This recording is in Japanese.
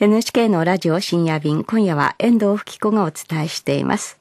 NHK のラジオ深夜便、今夜は遠藤吹子がお伝えしています。